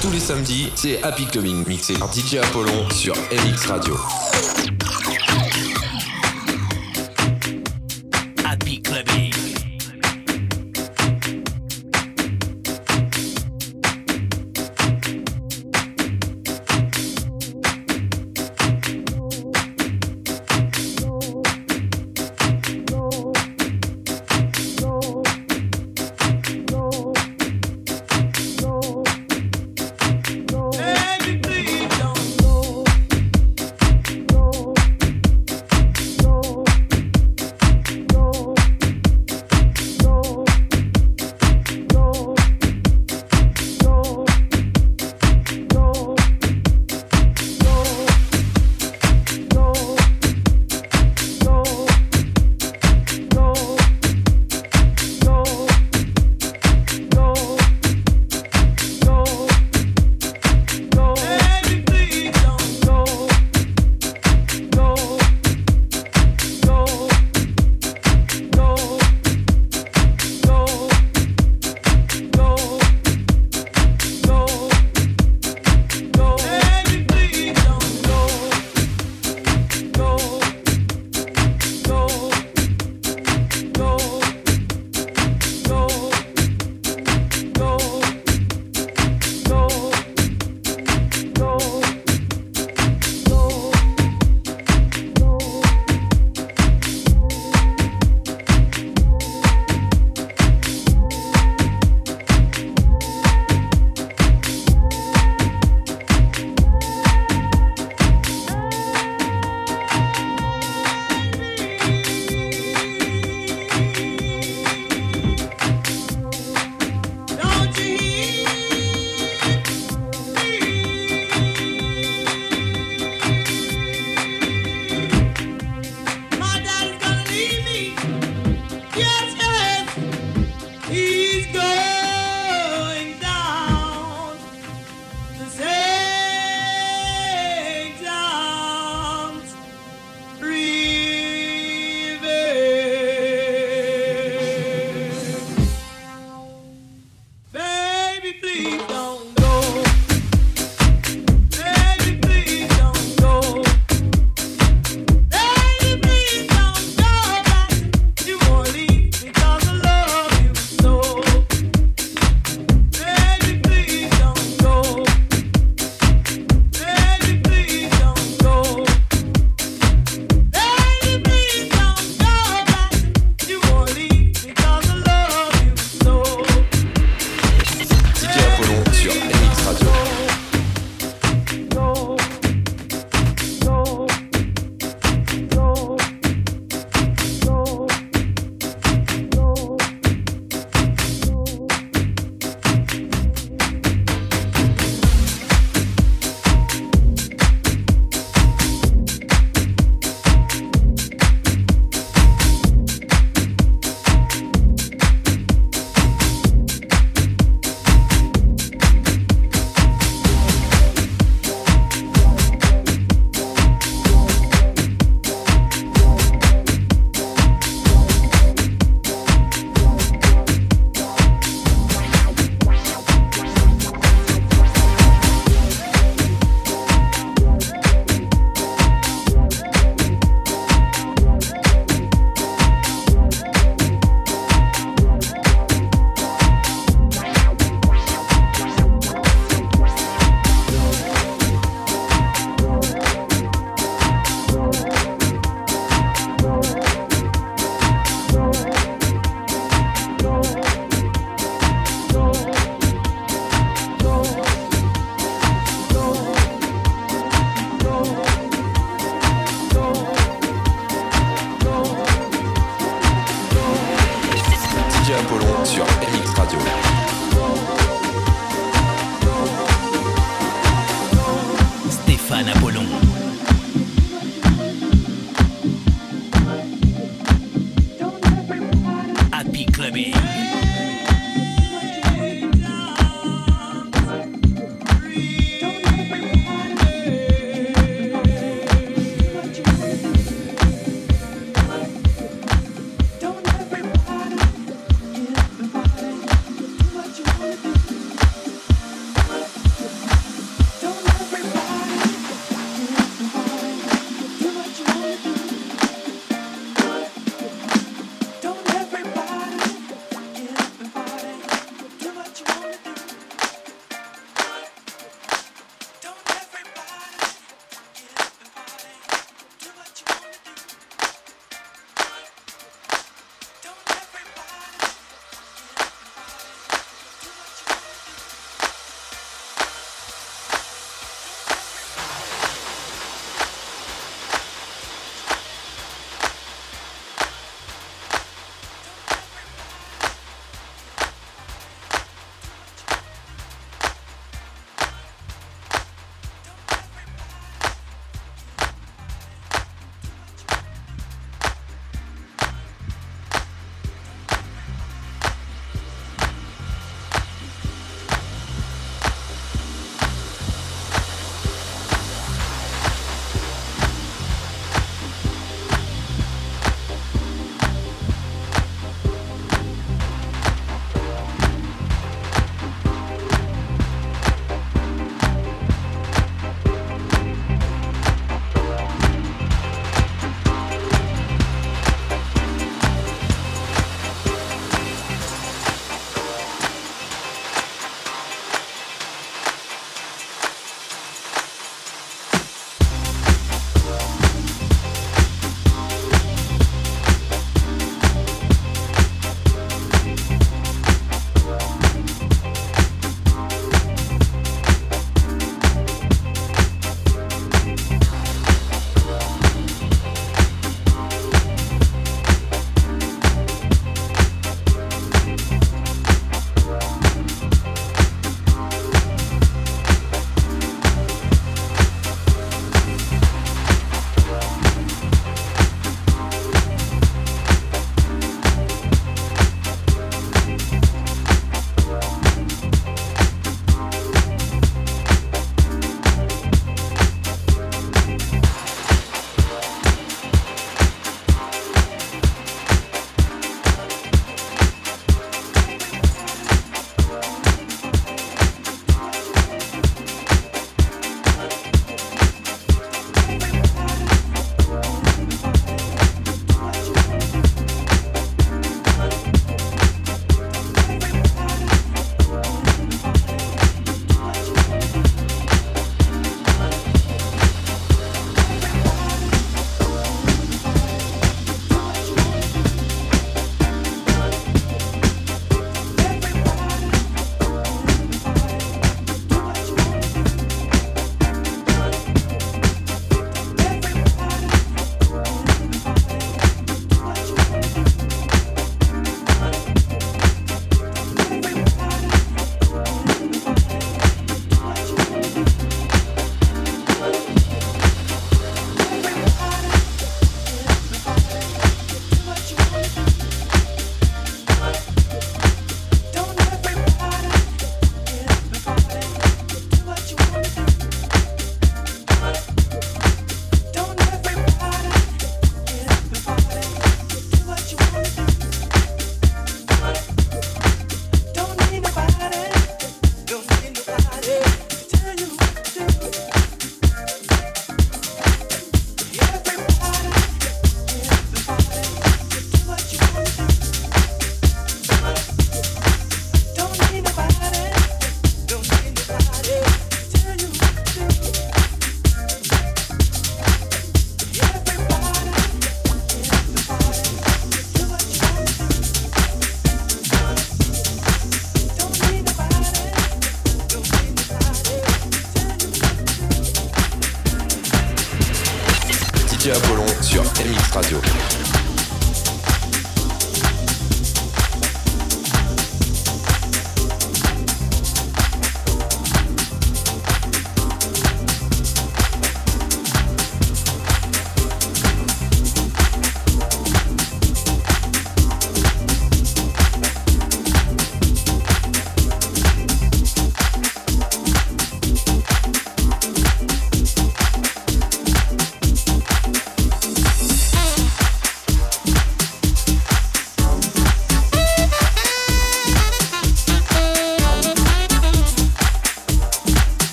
Tous les samedis, c'est Happy Clubbing, mixé par DJ Apollon sur MX Radio.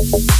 Thank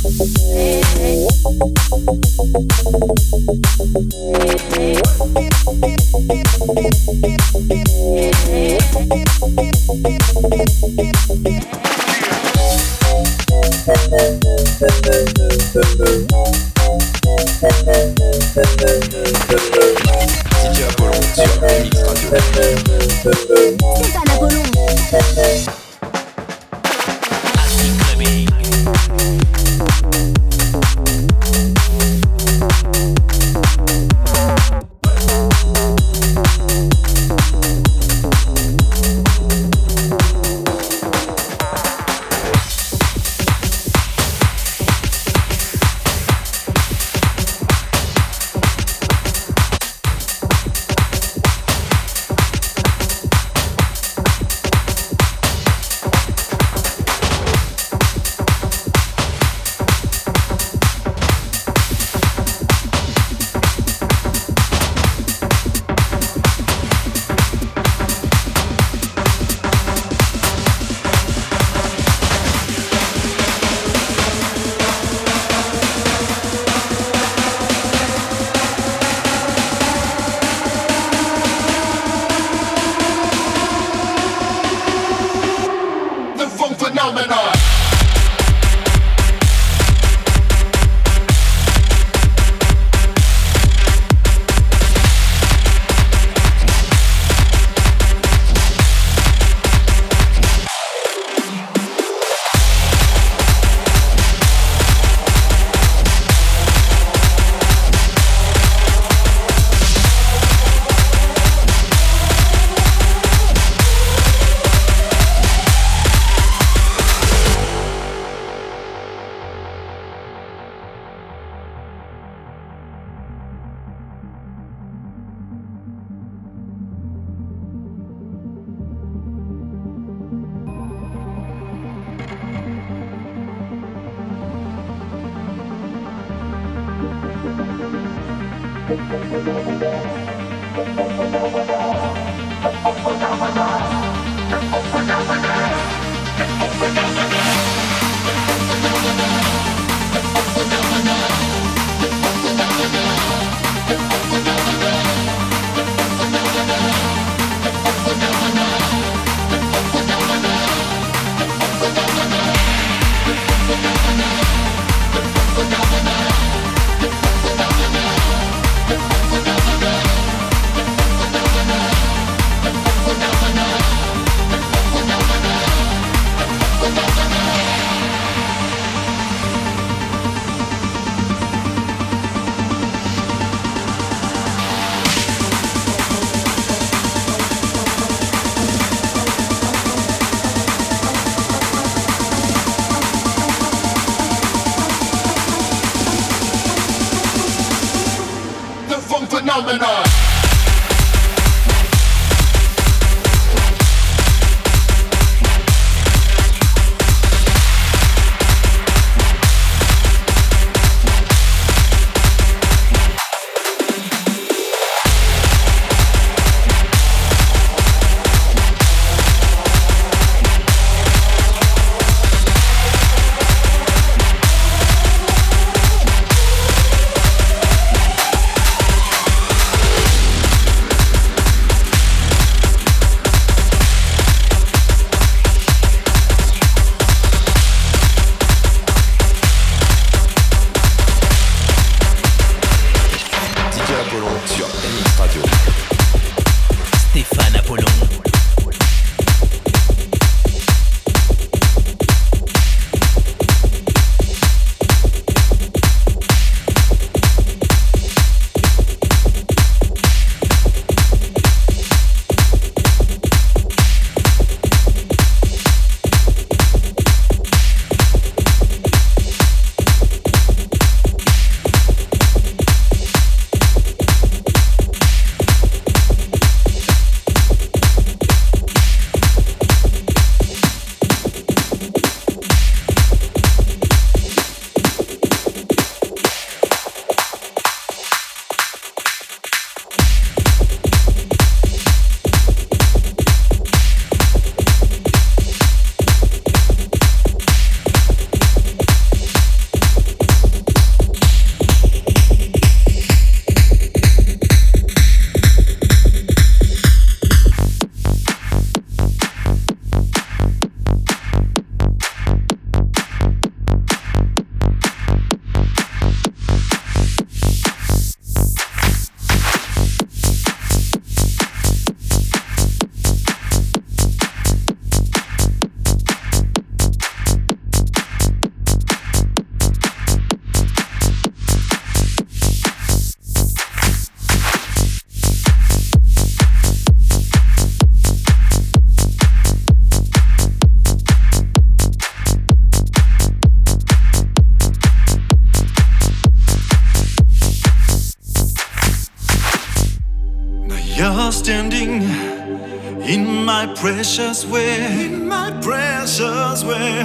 precious way, in my precious way.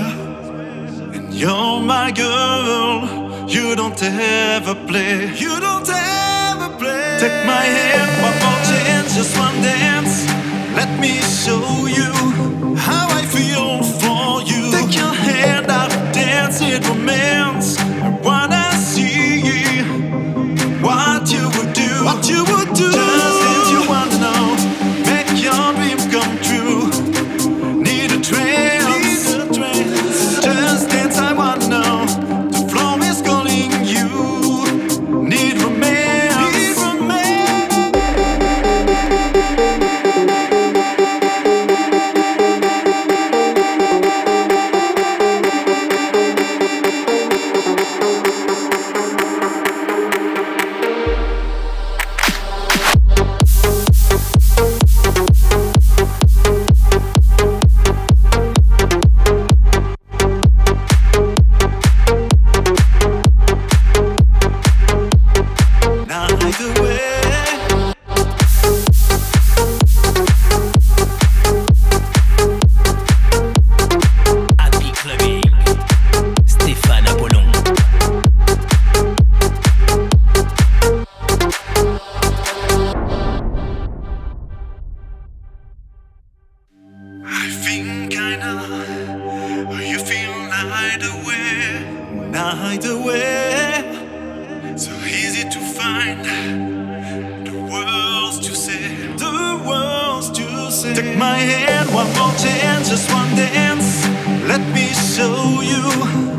And you're my girl, you don't ever play, you don't ever play. Take my hand, one more chance, just one dance. Let me show you how I feel for you. Take your hand, I'll dance it romance. I wanna see what you would do, what you would do. find the world's to say, the world's to say. Take my hand, one more chance, just one dance. Let me show you.